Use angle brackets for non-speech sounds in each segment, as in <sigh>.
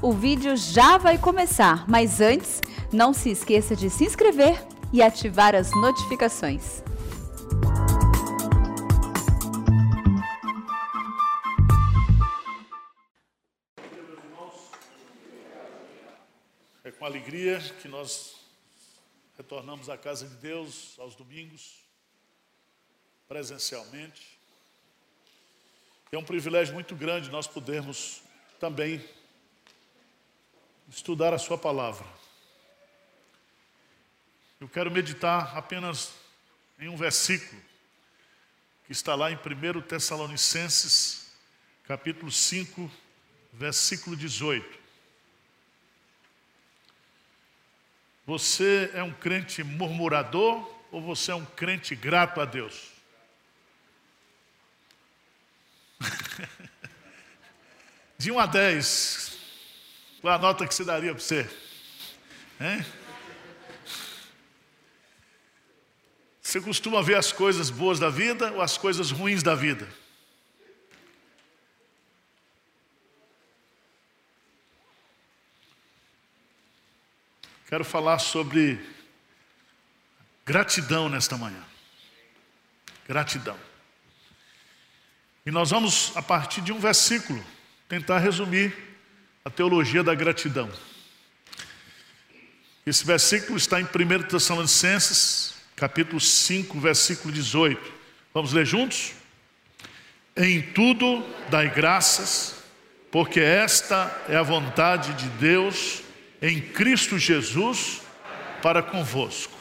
O vídeo já vai começar, mas antes, não se esqueça de se inscrever e ativar as notificações. É com alegria que nós retornamos à casa de Deus aos domingos, presencialmente. É um privilégio muito grande nós podermos também estudar a Sua palavra. Eu quero meditar apenas em um versículo que está lá em 1 Tessalonicenses, capítulo 5, versículo 18. Você é um crente murmurador ou você é um crente grato a Deus? <laughs> De 1 a 10, qual a nota que você daria para você? Hein? Você costuma ver as coisas boas da vida ou as coisas ruins da vida? Quero falar sobre gratidão nesta manhã. Gratidão. E nós vamos, a partir de um versículo, tentar resumir a teologia da gratidão. Esse versículo está em 1 Tessalonicenses, capítulo 5, versículo 18. Vamos ler juntos? Em tudo dai graças, porque esta é a vontade de Deus em Cristo Jesus para convosco.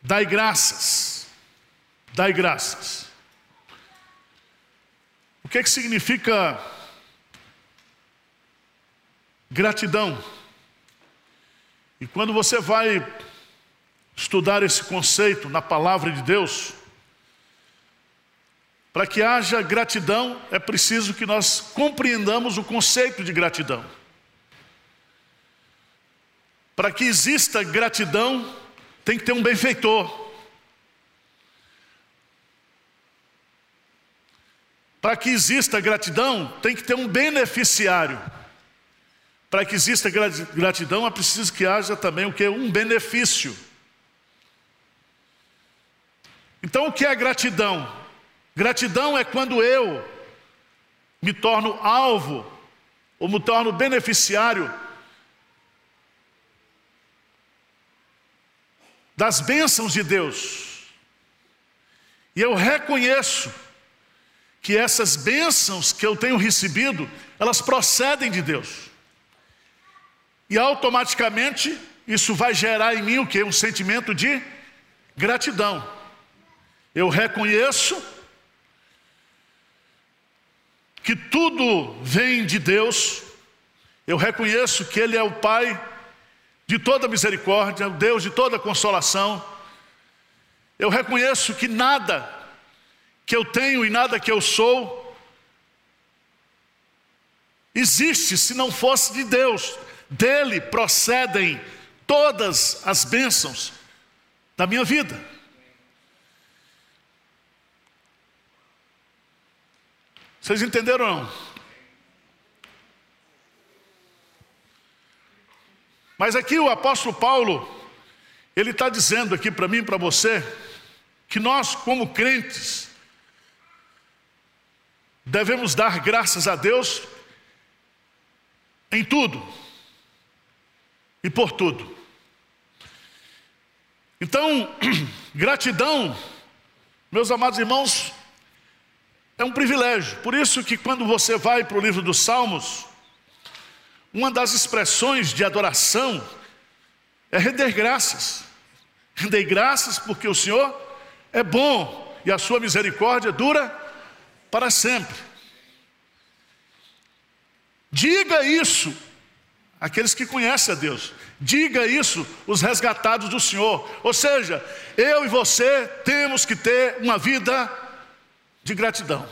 Dai graças, dai graças. O que, é que significa gratidão? E quando você vai estudar esse conceito na palavra de Deus, para que haja gratidão, é preciso que nós compreendamos o conceito de gratidão. Para que exista gratidão, tem que ter um benfeitor. Para que exista gratidão, tem que ter um beneficiário. Para que exista gratidão, é preciso que haja também o que? Um benefício. Então, o que é gratidão? Gratidão é quando eu me torno alvo ou me torno beneficiário das bênçãos de Deus. E eu reconheço que essas bênçãos que eu tenho recebido, elas procedem de Deus. E automaticamente isso vai gerar em mim o que? Um sentimento de gratidão. Eu reconheço que tudo vem de Deus, eu reconheço que Ele é o Pai de toda misericórdia, o Deus de toda consolação. Eu reconheço que nada que eu tenho e nada que eu sou existe se não fosse de Deus. Dele procedem todas as bênçãos da minha vida. Vocês entenderam não? Mas aqui o apóstolo Paulo, ele está dizendo aqui para mim e para você, que nós, como crentes, devemos dar graças a Deus em tudo e por tudo. Então, <clears throat> gratidão, meus amados irmãos, é um privilégio. Por isso que quando você vai para o livro dos Salmos, uma das expressões de adoração é render graças. Render graças porque o Senhor é bom e a sua misericórdia dura para sempre. Diga isso aqueles que conhecem a Deus. Diga isso os resgatados do Senhor. Ou seja, eu e você temos que ter uma vida de gratidão,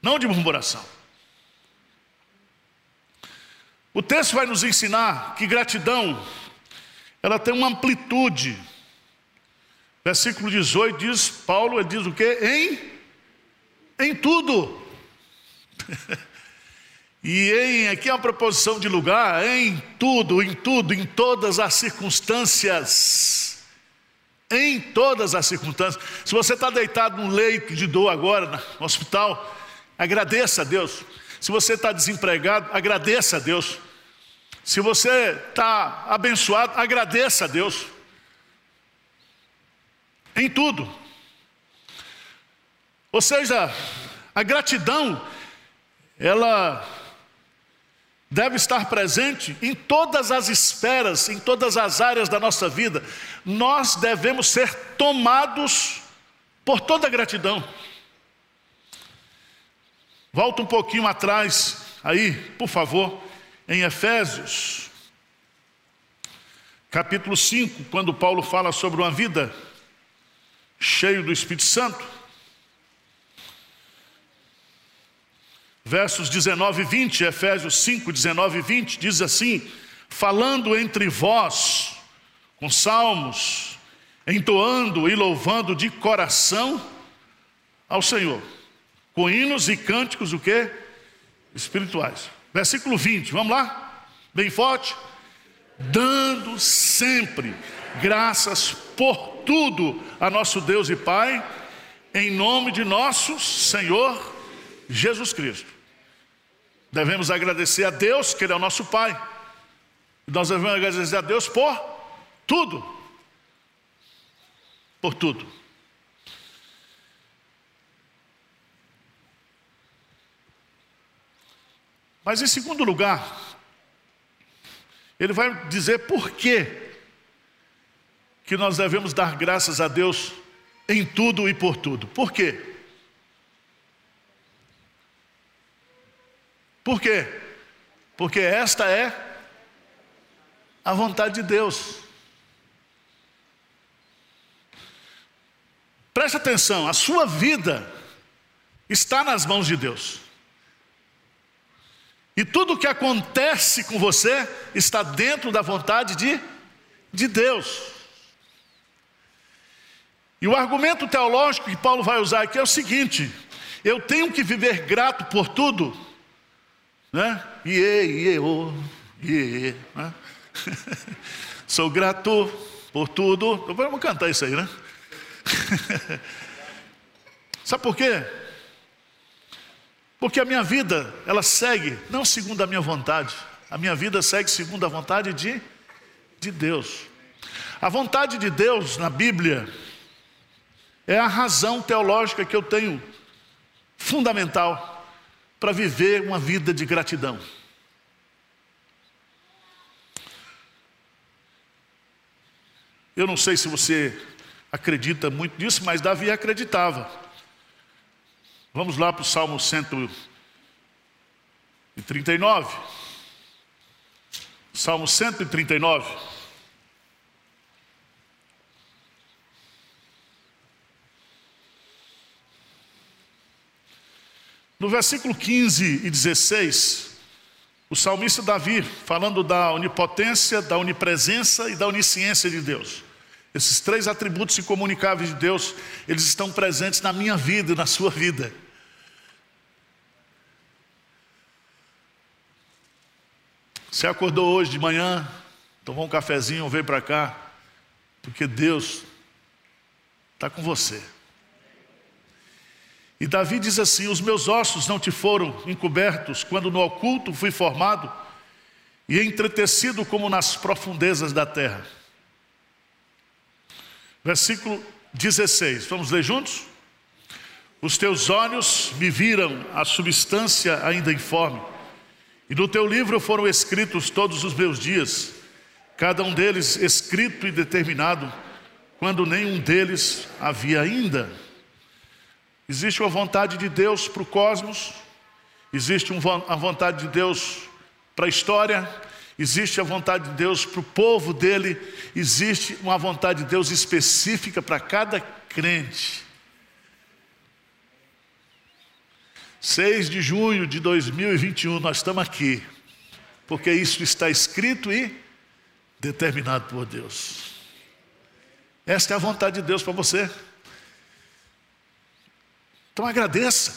não de murmuração. O texto vai nos ensinar que gratidão ela tem uma amplitude. Versículo 18 diz, Paulo diz o que? Em em tudo. <laughs> E em, aqui é uma proposição de lugar, em tudo, em tudo, em todas as circunstâncias. Em todas as circunstâncias. Se você está deitado num leito de dor agora, no hospital, agradeça a Deus. Se você está desempregado, agradeça a Deus. Se você está abençoado, agradeça a Deus. Em tudo. Ou seja, a gratidão, ela deve estar presente em todas as esferas, em todas as áreas da nossa vida. Nós devemos ser tomados por toda a gratidão. Volta um pouquinho atrás, aí, por favor, em Efésios, capítulo 5, quando Paulo fala sobre uma vida cheia do Espírito Santo. Versos 19 e 20, Efésios 5, 19 e 20, diz assim: falando entre vós com salmos, entoando e louvando de coração ao Senhor, com hinos e cânticos o que? Espirituais. Versículo 20, vamos lá? Bem forte. Dando sempre graças por tudo a nosso Deus e Pai, em nome de nosso Senhor Jesus Cristo. Devemos agradecer a Deus, que Ele é o nosso Pai. E nós devemos agradecer a Deus por tudo. Por tudo. Mas em segundo lugar, ele vai dizer por quê que nós devemos dar graças a Deus em tudo e por tudo. Por quê? Por quê? Porque esta é a vontade de Deus. Preste atenção, a sua vida está nas mãos de Deus. E tudo o que acontece com você está dentro da vontade de, de Deus. E o argumento teológico que Paulo vai usar aqui é o seguinte: eu tenho que viver grato por tudo, né? Iê, iê, oh, iê, né? <laughs> Sou grato por tudo. Vamos cantar isso aí, né? <laughs> Sabe por quê? Porque a minha vida, ela segue não segundo a minha vontade, a minha vida segue segundo a vontade de, de Deus. A vontade de Deus na Bíblia é a razão teológica que eu tenho fundamental para viver uma vida de gratidão. Eu não sei se você acredita muito nisso, mas Davi acreditava. Vamos lá para o Salmo 139. Salmo 139. No versículo 15 e 16, o salmista Davi, falando da onipotência, da onipresença e da onisciência de Deus. Esses três atributos incomunicáveis de Deus, eles estão presentes na minha vida e na sua vida. Você acordou hoje de manhã, tomou um cafezinho, veio para cá, porque Deus está com você. E Davi diz assim: Os meus ossos não te foram encobertos quando no oculto fui formado e entretecido como nas profundezas da terra. Versículo 16, vamos ler juntos? Os teus olhos me viram a substância ainda informe, e no teu livro foram escritos todos os meus dias, cada um deles escrito e determinado, quando nenhum deles havia ainda. Existe uma vontade de Deus para o cosmos, existe uma vontade de Deus para a história, existe a vontade de Deus para o povo dele, existe uma vontade de Deus específica para cada crente. 6 de junho de 2021, nós estamos aqui, porque isso está escrito e determinado por Deus. Esta é a vontade de Deus para você. Então agradeça.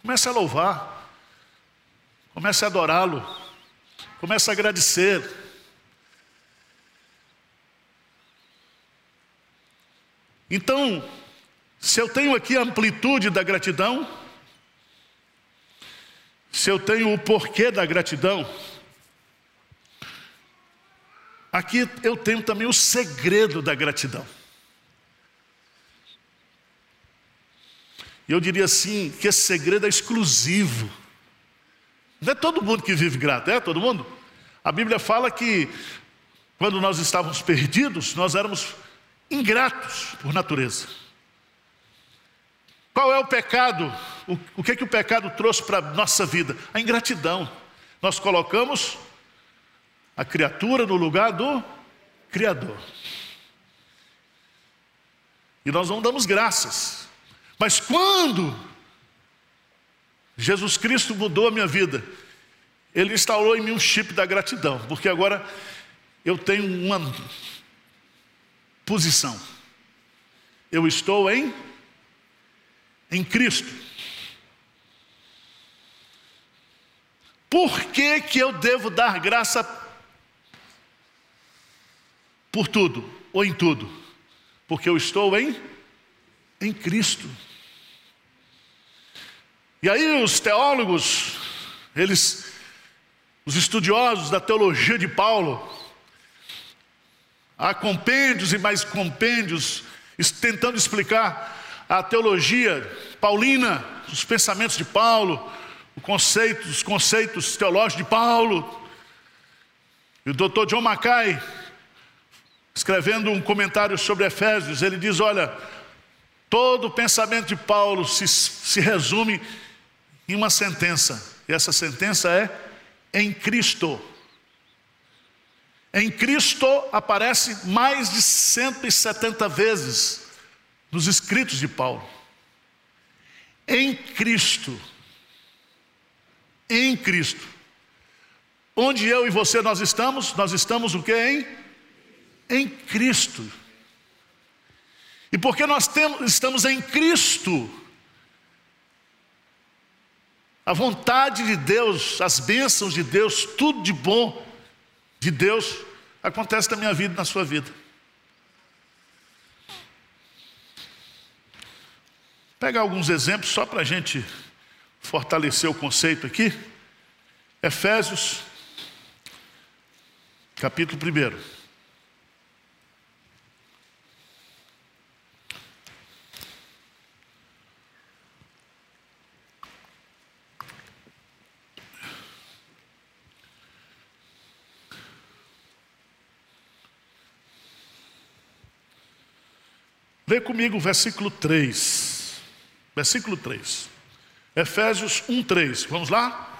Comece a louvar. Comece a adorá-lo. Comece a agradecer. Então, se eu tenho aqui a amplitude da gratidão, se eu tenho o porquê da gratidão, aqui eu tenho também o segredo da gratidão. E eu diria assim, que esse segredo é exclusivo. Não é todo mundo que vive grato, é todo mundo? A Bíblia fala que quando nós estávamos perdidos, nós éramos ingratos por natureza. Qual é o pecado? O, que, é que o pecado trouxe para a nossa vida? A ingratidão. Nós colocamos a criatura no lugar do Criador. E nós não damos graças. Mas quando Jesus Cristo mudou a minha vida, Ele instalou em mim um chip da gratidão, porque agora eu tenho uma posição. Eu estou em em Cristo. Por que, que eu devo dar graça por tudo ou em tudo? Porque eu estou em em Cristo. E aí os teólogos, eles, os estudiosos da teologia de Paulo, há compêndios e mais compêndios tentando explicar a teologia paulina, os pensamentos de Paulo, conceito, os conceitos teológicos de Paulo. E o Dr. John Mackay, escrevendo um comentário sobre Efésios, ele diz: olha, todo o pensamento de Paulo se, se resume em uma sentença, e essa sentença é em Cristo. Em Cristo aparece mais de 170 vezes nos escritos de Paulo. Em Cristo. Em Cristo. Onde eu e você nós estamos? Nós estamos o que em? Em Cristo. E porque nós temos, estamos em Cristo, a vontade de Deus, as bênçãos de Deus, tudo de bom de Deus acontece na minha vida e na sua vida. Pega alguns exemplos só para a gente fortalecer o conceito aqui. Efésios, capítulo 1. Lê comigo o versículo 3. Versículo 3. Efésios 1, 3. Vamos lá?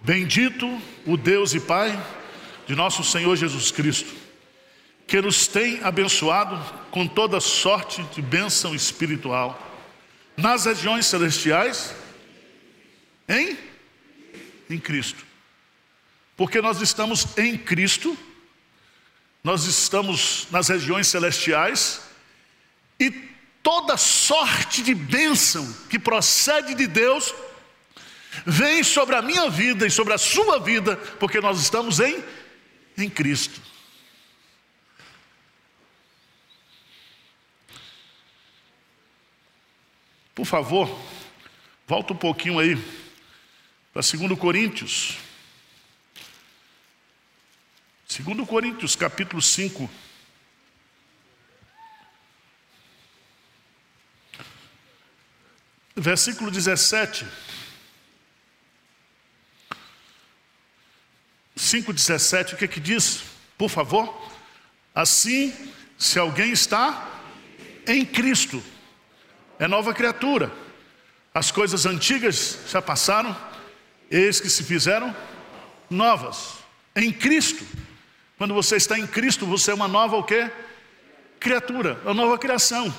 Bendito o Deus e Pai de nosso Senhor Jesus Cristo, que nos tem abençoado com toda sorte de bênção espiritual nas regiões celestiais em em Cristo. Porque nós estamos em Cristo, nós estamos nas regiões celestiais e toda sorte de bênção que procede de Deus vem sobre a minha vida e sobre a sua vida, porque nós estamos em, em Cristo. Por favor, volta um pouquinho aí para 2 Coríntios. 2 Coríntios, capítulo 5. Versículo 17. 5,17, o que é que diz? Por favor. Assim, se alguém está em Cristo, é nova criatura. As coisas antigas já passaram, eis que se fizeram novas. Em Cristo. Quando você está em Cristo, você é uma nova o quê? Criatura, uma nova criação.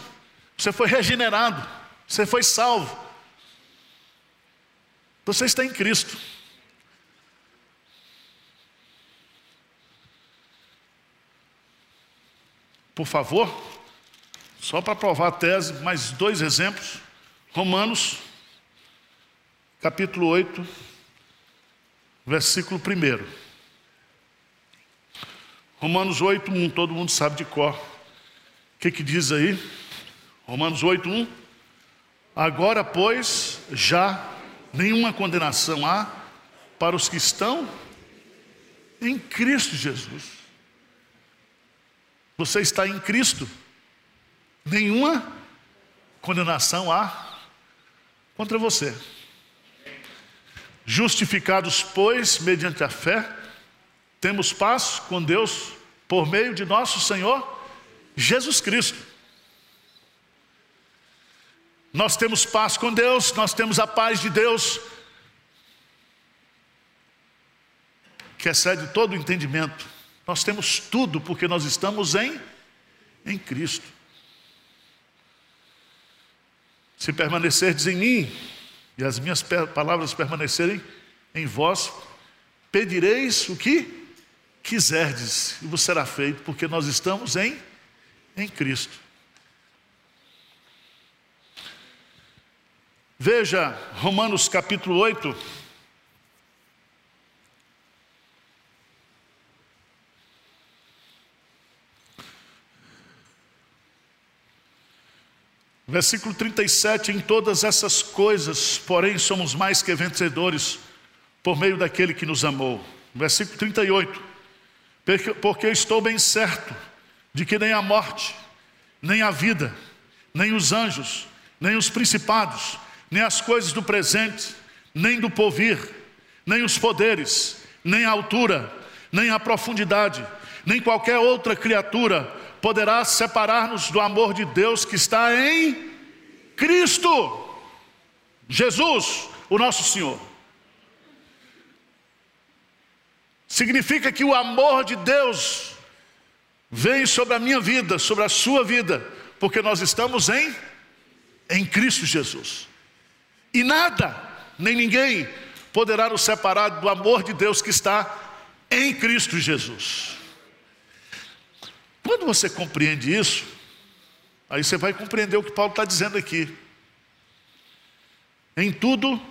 Você foi regenerado. Você foi salvo. Você está em Cristo. Por favor, só para provar a tese, mais dois exemplos. Romanos, capítulo 8, versículo 1. Romanos 8, 1, todo mundo sabe de cor. O que, que diz aí? Romanos 8, 1. Agora, pois, já nenhuma condenação há para os que estão em Cristo Jesus. Você está em Cristo, nenhuma condenação há contra você. Justificados, pois, mediante a fé, temos paz com Deus por meio de nosso Senhor Jesus Cristo nós temos paz com Deus, nós temos a paz de Deus, que excede todo o entendimento. Nós temos tudo porque nós estamos em, em Cristo. Se permanecerdes em mim e as minhas palavras permanecerem em vós, pedireis o que quiserdes e vos será feito, porque nós estamos em, em Cristo. Veja Romanos capítulo 8. Versículo 37: Em todas essas coisas, porém, somos mais que vencedores por meio daquele que nos amou. Versículo 38: porque, estou bem certo de que nem a morte, nem a vida, nem os anjos, nem os principados, nem as coisas do presente, nem do porvir, nem os poderes, nem a altura, nem a profundidade, nem qualquer outra criatura poderá separar-nos do amor de Deus que está em Cristo, Jesus, o nosso Senhor. Significa que o amor de Deus vem sobre a minha vida, sobre a sua vida, porque nós estamos em em Cristo Jesus. E nada, nem ninguém poderá nos separar do amor de Deus que está em Cristo Jesus. Quando você compreende isso, aí você vai compreender o que Paulo está dizendo aqui. Em tudo,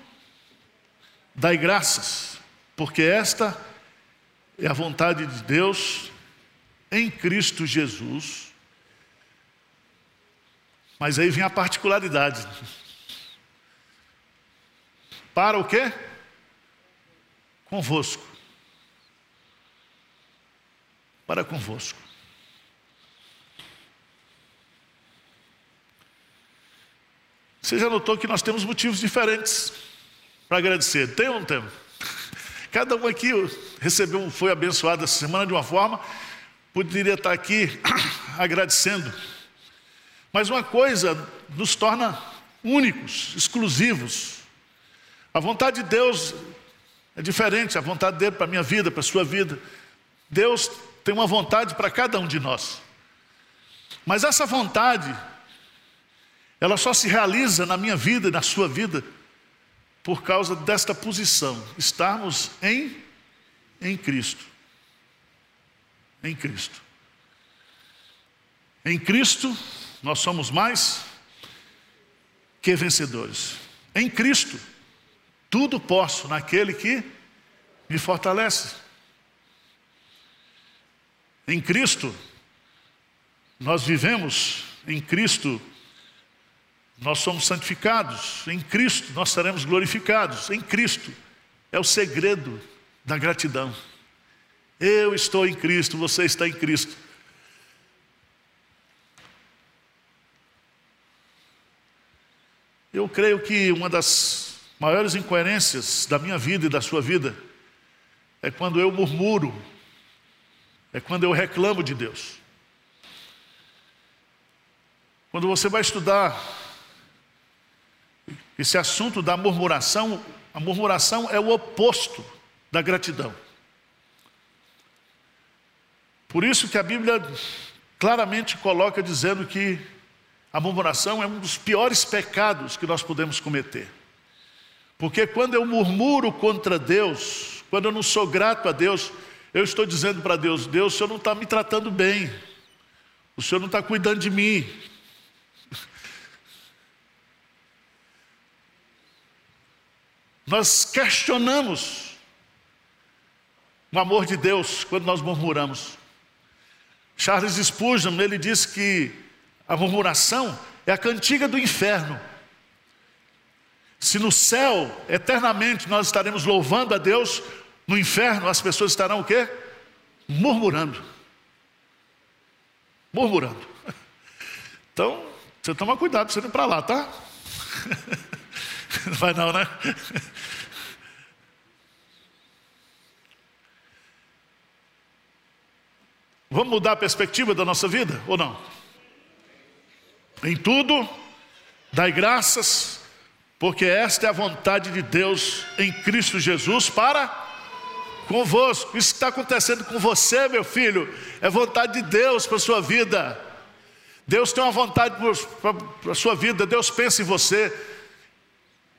dai graças, porque esta é a vontade de Deus em Cristo Jesus. Mas aí vem a particularidade. Para o quê? Convosco. Para convosco. Você já notou que nós temos motivos diferentes para agradecer? Tem ou não tem? <laughs> Cada um aqui recebeu, foi abençoado essa semana de uma forma, poderia estar aqui <clears throat> agradecendo. Mas uma coisa nos torna únicos, exclusivos. A vontade de Deus é diferente, a vontade dele para a minha vida, para a sua vida. Deus tem uma vontade para cada um de nós. Mas essa vontade, ela só se realiza na minha vida e na sua vida por causa desta posição, estarmos em, em Cristo. Em Cristo. Em Cristo, nós somos mais que vencedores. Em Cristo, tudo posso naquele que me fortalece. Em Cristo, nós vivemos, em Cristo, nós somos santificados, em Cristo nós seremos glorificados, em Cristo é o segredo da gratidão. Eu estou em Cristo, você está em Cristo. Eu creio que uma das maiores incoerências da minha vida e da sua vida é quando eu murmuro, é quando eu reclamo de Deus. Quando você vai estudar esse assunto da murmuração, a murmuração é o oposto da gratidão. Por isso que a Bíblia claramente coloca dizendo que a murmuração é um dos piores pecados que nós podemos cometer. Porque quando eu murmuro contra Deus, quando eu não sou grato a Deus, eu estou dizendo para Deus: Deus, o Senhor não está me tratando bem, o Senhor não está cuidando de mim. <laughs> Nós questionamos o amor de Deus quando nós murmuramos. Charles Spurgeon, ele diz que a murmuração é a cantiga do inferno. Se no céu, eternamente, nós estaremos louvando a Deus, no inferno as pessoas estarão o quê? Murmurando. Murmurando. <laughs> Então, você toma cuidado para você ir para lá, tá? Não <laughs> vai não, né? <laughs> Vamos mudar a perspectiva da nossa vida ou não? Em tudo, dai graças, porque esta é a vontade de Deus em Cristo Jesus para convosco. Isso que está acontecendo com você, meu filho, é vontade de Deus para a sua vida. Deus tem uma vontade para a sua vida, Deus pensa em você.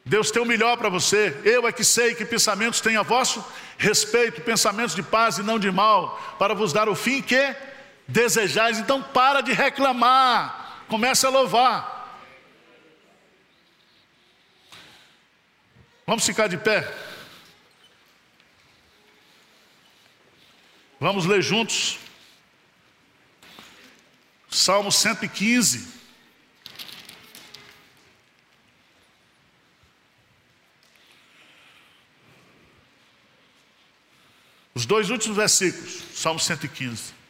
Deus tem o melhor para você. Eu é que sei que pensamentos têm a vosso respeito, pensamentos de paz e não de mal, para vos dar o fim que desejais. Então para de reclamar, comece a louvar. Vamos ficar de pé. Vamos ler juntos. Salmo 115. Os dois últimos versículos, Salmo 115.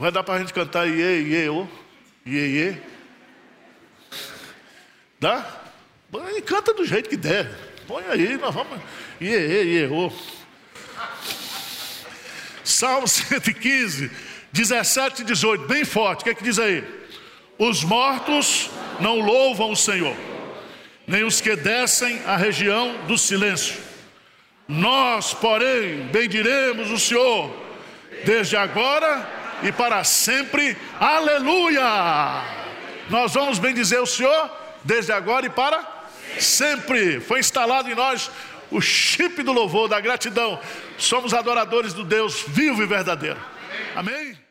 Vai dar para a gente cantar iê, iê, ô, iê, iê. Dá? Canta do jeito que der. Põe aí, nós vamos. Iê, iê, iê, ô. Salmo <laughs> 115, 17 e 18, bem forte. O que é que diz aí? Os mortos não louvam o Senhor, nem os que descem à região do silêncio. Nós, porém, bendiremos o Senhor, desde agora e para sempre. Aleluia! Nós vamos bendizer o Senhor desde agora e para sempre. Foi instalado em nós o chip do louvor, da gratidão. Somos adoradores do Deus vivo e verdadeiro. Amém?